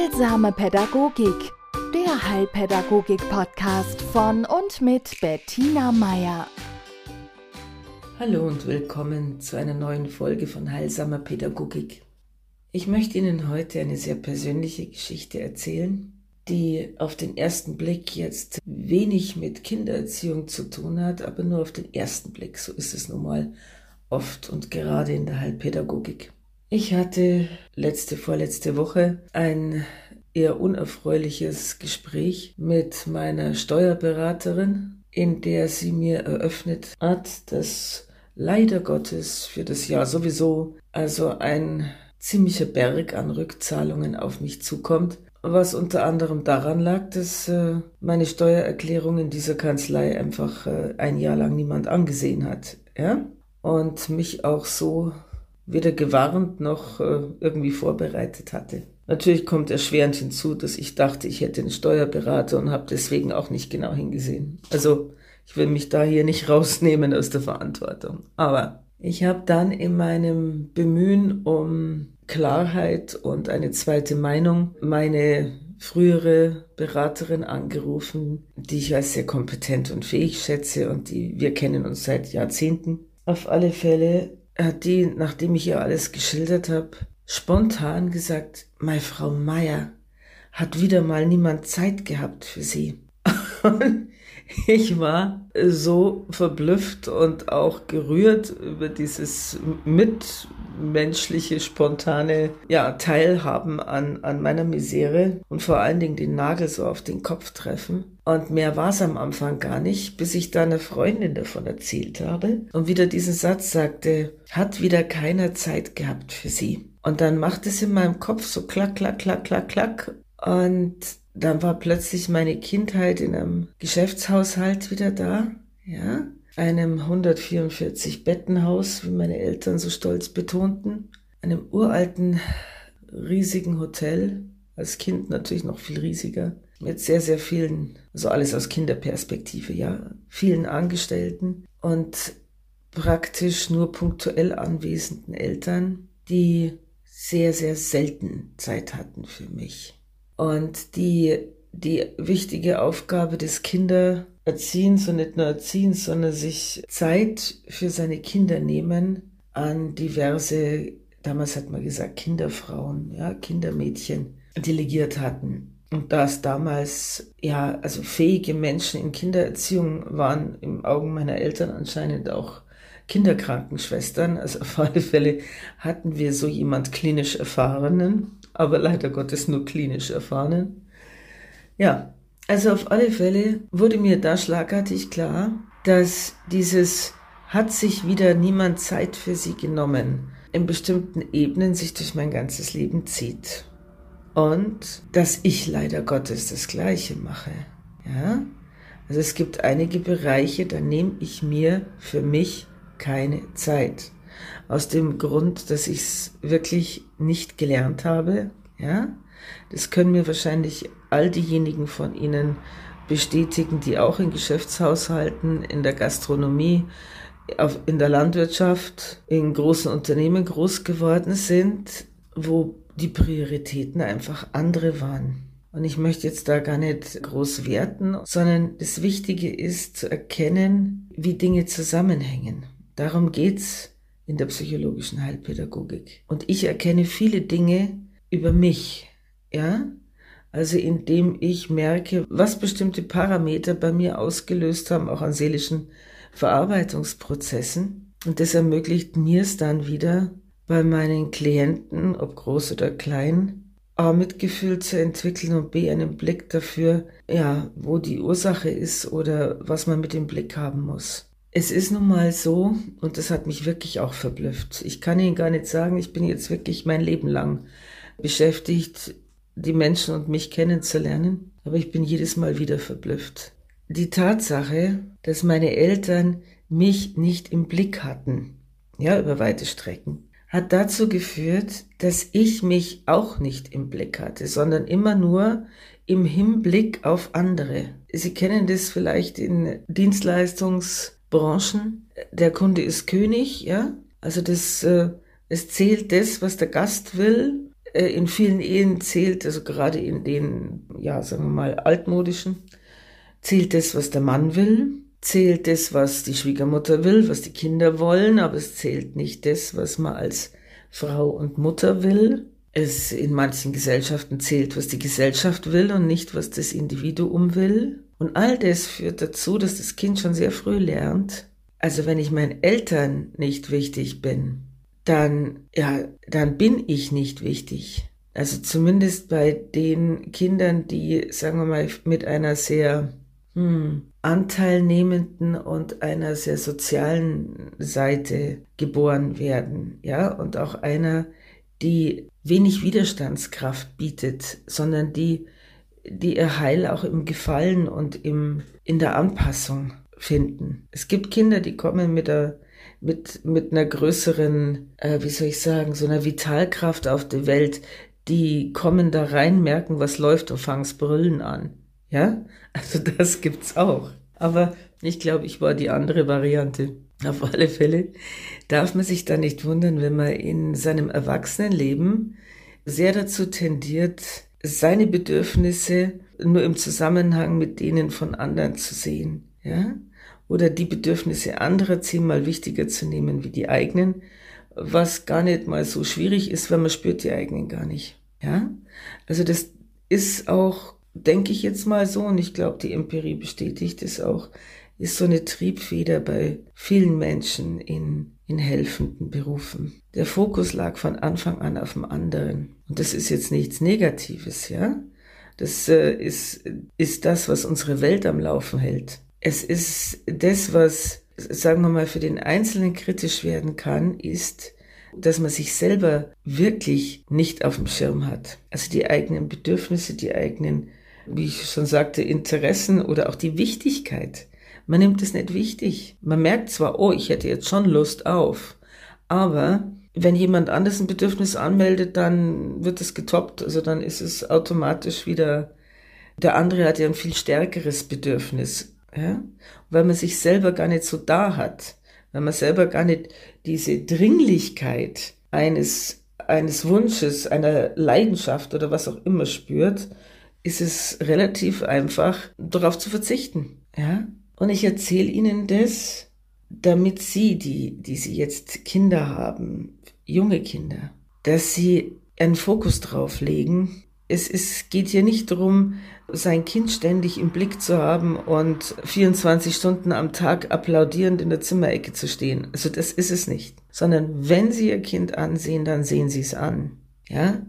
Heilsame Pädagogik, der Heilpädagogik-Podcast von und mit Bettina Meier. Hallo und willkommen zu einer neuen Folge von Heilsamer Pädagogik. Ich möchte Ihnen heute eine sehr persönliche Geschichte erzählen, die auf den ersten Blick jetzt wenig mit Kindererziehung zu tun hat, aber nur auf den ersten Blick. So ist es nun mal oft und gerade in der Heilpädagogik. Ich hatte letzte, vorletzte Woche ein eher unerfreuliches Gespräch mit meiner Steuerberaterin, in der sie mir eröffnet hat, dass leider Gottes für das Jahr sowieso also ein ziemlicher Berg an Rückzahlungen auf mich zukommt, was unter anderem daran lag, dass äh, meine Steuererklärung in dieser Kanzlei einfach äh, ein Jahr lang niemand angesehen hat, ja, und mich auch so weder gewarnt noch äh, irgendwie vorbereitet hatte. Natürlich kommt erschwerend hinzu, dass ich dachte, ich hätte einen Steuerberater und habe deswegen auch nicht genau hingesehen. Also ich will mich da hier nicht rausnehmen aus der Verantwortung. Aber ich habe dann in meinem Bemühen um Klarheit und eine zweite Meinung meine frühere Beraterin angerufen, die ich als sehr kompetent und fähig schätze und die wir kennen uns seit Jahrzehnten. Auf alle Fälle hat die, nachdem ich ihr alles geschildert habe, spontan gesagt, meine Frau Meier hat wieder mal niemand Zeit gehabt für sie. Und ich war so verblüfft und auch gerührt über dieses mitmenschliche, spontane ja, Teilhaben an, an meiner Misere und vor allen Dingen den Nagel so auf den Kopf treffen. Und mehr war es am Anfang gar nicht, bis ich da einer Freundin davon erzählt habe und wieder diesen Satz sagte, hat wieder keiner Zeit gehabt für sie. Und dann macht es in meinem Kopf so klack, klack, klack, klack, klack. Und dann war plötzlich meine Kindheit in einem Geschäftshaushalt wieder da, ja, einem 144 Bettenhaus, wie meine Eltern so stolz betonten, einem uralten, riesigen Hotel, als Kind natürlich noch viel riesiger, mit sehr, sehr vielen, also alles aus Kinderperspektive, ja, vielen Angestellten und praktisch nur punktuell anwesenden Eltern, die sehr, sehr selten Zeit hatten für mich. Und die, die wichtige Aufgabe des Kindererziehens und nicht nur Erziehens, sondern sich Zeit für seine Kinder nehmen an diverse, damals hat man gesagt, Kinderfrauen, ja, Kindermädchen delegiert hatten. Und da es damals, ja, also fähige Menschen in Kindererziehung waren, im Augen meiner Eltern anscheinend auch Kinderkrankenschwestern. Also auf alle Fälle hatten wir so jemand klinisch Erfahrenen aber leider Gottes nur klinisch erfahrenen. Ja, also auf alle Fälle wurde mir da schlagartig klar, dass dieses hat sich wieder niemand Zeit für sie genommen, in bestimmten Ebenen sich durch mein ganzes Leben zieht. Und dass ich leider Gottes das Gleiche mache. Ja? Also es gibt einige Bereiche, da nehme ich mir für mich keine Zeit. Aus dem Grund, dass ich es wirklich nicht gelernt habe. Ja, das können mir wahrscheinlich all diejenigen von Ihnen bestätigen, die auch in Geschäftshaushalten, in der Gastronomie, in der Landwirtschaft, in großen Unternehmen groß geworden sind, wo die Prioritäten einfach andere waren. Und ich möchte jetzt da gar nicht groß werten, sondern das Wichtige ist zu erkennen, wie Dinge zusammenhängen. Darum geht's in der psychologischen Heilpädagogik. Und ich erkenne viele Dinge über mich, ja? Also indem ich merke, was bestimmte Parameter bei mir ausgelöst haben, auch an seelischen Verarbeitungsprozessen. Und das ermöglicht mir es dann wieder, bei meinen Klienten, ob groß oder klein, A, Mitgefühl zu entwickeln und B, einen Blick dafür, ja, wo die Ursache ist oder was man mit dem Blick haben muss. Es ist nun mal so, und das hat mich wirklich auch verblüfft. Ich kann Ihnen gar nicht sagen, ich bin jetzt wirklich mein Leben lang beschäftigt, die Menschen und mich kennenzulernen, aber ich bin jedes Mal wieder verblüfft. Die Tatsache, dass meine Eltern mich nicht im Blick hatten, ja, über weite Strecken, hat dazu geführt, dass ich mich auch nicht im Blick hatte, sondern immer nur im Hinblick auf andere. Sie kennen das vielleicht in Dienstleistungs- Branchen. Der Kunde ist König, ja. Also das, äh, es zählt das, was der Gast will. äh, in vielen Ehen zählt, also gerade in den, ja, sagen wir mal, altmodischen, zählt das, was der Mann will, zählt das, was die Schwiegermutter will, was die Kinder wollen, aber es zählt nicht das, was man als Frau und Mutter will. Es in manchen Gesellschaften zählt, was die Gesellschaft will und nicht, was das Individuum will. Und all das führt dazu, dass das Kind schon sehr früh lernt, also wenn ich meinen Eltern nicht wichtig bin, dann, ja, dann bin ich nicht wichtig. Also zumindest bei den Kindern, die, sagen wir mal, mit einer sehr hm, anteilnehmenden und einer sehr sozialen Seite geboren werden, ja, und auch einer, die wenig Widerstandskraft bietet, sondern die, die ihr Heil auch im Gefallen und im, in der Anpassung finden. Es gibt Kinder, die kommen mit der mit, mit einer größeren, äh, wie soll ich sagen, so einer Vitalkraft auf die Welt, die kommen da rein, merken, was läuft und fangen's brüllen an. Ja? Also das gibt's auch. Aber ich glaube, ich war die andere Variante. Auf alle Fälle darf man sich da nicht wundern, wenn man in seinem Erwachsenenleben sehr dazu tendiert, seine Bedürfnisse nur im Zusammenhang mit denen von anderen zu sehen. Ja? oder die Bedürfnisse anderer zehnmal wichtiger zu nehmen wie die eigenen, was gar nicht mal so schwierig ist, weil man spürt die eigenen gar nicht. Ja? Also das ist auch, denke ich jetzt mal so, und ich glaube, die Empirie bestätigt es auch, ist so eine Triebfeder bei vielen Menschen in, in helfenden Berufen. Der Fokus lag von Anfang an auf dem anderen. Und das ist jetzt nichts Negatives, ja? Das äh, ist, ist das, was unsere Welt am Laufen hält. Es ist das, was, sagen wir mal, für den Einzelnen kritisch werden kann, ist, dass man sich selber wirklich nicht auf dem Schirm hat. Also die eigenen Bedürfnisse, die eigenen, wie ich schon sagte, Interessen oder auch die Wichtigkeit. Man nimmt es nicht wichtig. Man merkt zwar, oh, ich hätte jetzt schon Lust auf, aber wenn jemand anders ein Bedürfnis anmeldet, dann wird es getoppt. Also dann ist es automatisch wieder, der andere hat ja ein viel stärkeres Bedürfnis ja? Weil man sich selber gar nicht so da hat, weil man selber gar nicht diese Dringlichkeit eines, eines Wunsches, einer Leidenschaft oder was auch immer spürt, ist es relativ einfach, darauf zu verzichten. Ja? Und ich erzähle Ihnen das, damit Sie, die, die Sie jetzt Kinder haben, junge Kinder, dass Sie einen Fokus drauf legen. Es ist, geht hier nicht darum, sein Kind ständig im Blick zu haben und 24 Stunden am Tag applaudierend in der Zimmerecke zu stehen. Also das ist es nicht. Sondern wenn Sie Ihr Kind ansehen, dann sehen Sie es an. Ja?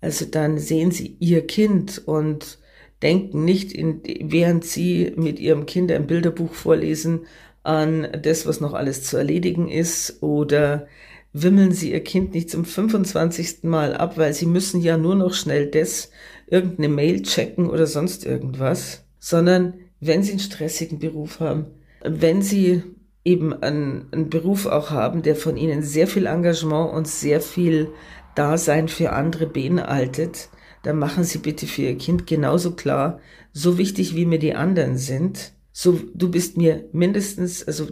Also dann sehen Sie Ihr Kind und denken nicht, in, während Sie mit Ihrem Kind ein Bilderbuch vorlesen, an das, was noch alles zu erledigen ist oder wimmeln Sie Ihr Kind nicht zum 25. Mal ab, weil Sie müssen ja nur noch schnell das irgendeine Mail checken oder sonst irgendwas, sondern wenn sie einen stressigen Beruf haben, wenn sie eben einen, einen Beruf auch haben, der von ihnen sehr viel Engagement und sehr viel Dasein für andere beinhaltet, dann machen Sie bitte für Ihr Kind genauso klar, so wichtig wie mir die anderen sind, so du bist mir mindestens, also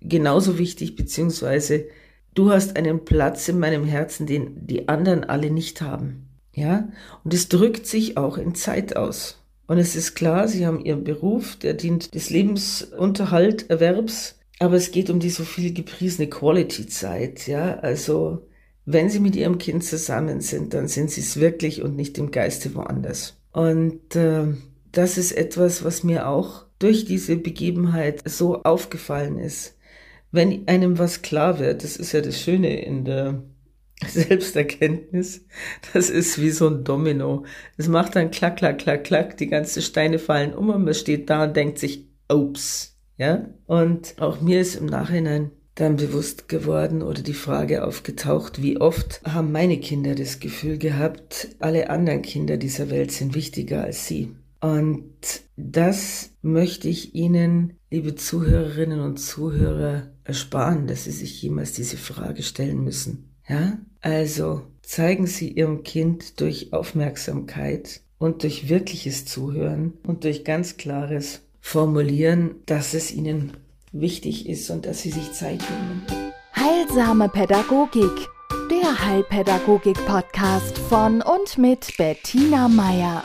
genauso wichtig, beziehungsweise du hast einen Platz in meinem Herzen, den die anderen alle nicht haben. Ja, und es drückt sich auch in Zeit aus. Und es ist klar, sie haben ihren Beruf, der dient des Lebensunterhalterwerbs, aber es geht um die so viel gepriesene Quality-Zeit, ja, also wenn sie mit ihrem Kind zusammen sind, dann sind sie es wirklich und nicht im Geiste woanders. Und äh, das ist etwas, was mir auch durch diese Begebenheit so aufgefallen ist. Wenn einem was klar wird, das ist ja das Schöne in der Selbsterkenntnis, das ist wie so ein Domino. Es macht dann klack, klack, klack, klack, die ganzen Steine fallen um und man steht da und denkt sich, ups, ja? Und auch mir ist im Nachhinein dann bewusst geworden oder die Frage aufgetaucht, wie oft haben meine Kinder das Gefühl gehabt, alle anderen Kinder dieser Welt sind wichtiger als sie. Und das möchte ich Ihnen, liebe Zuhörerinnen und Zuhörer, ersparen, dass Sie sich jemals diese Frage stellen müssen. Ja, also zeigen Sie Ihrem Kind durch Aufmerksamkeit und durch wirkliches Zuhören und durch ganz klares Formulieren, dass es Ihnen wichtig ist und dass sie sich Zeit nehmen. Heilsame Pädagogik, der Heilpädagogik-Podcast von und mit Bettina Meier.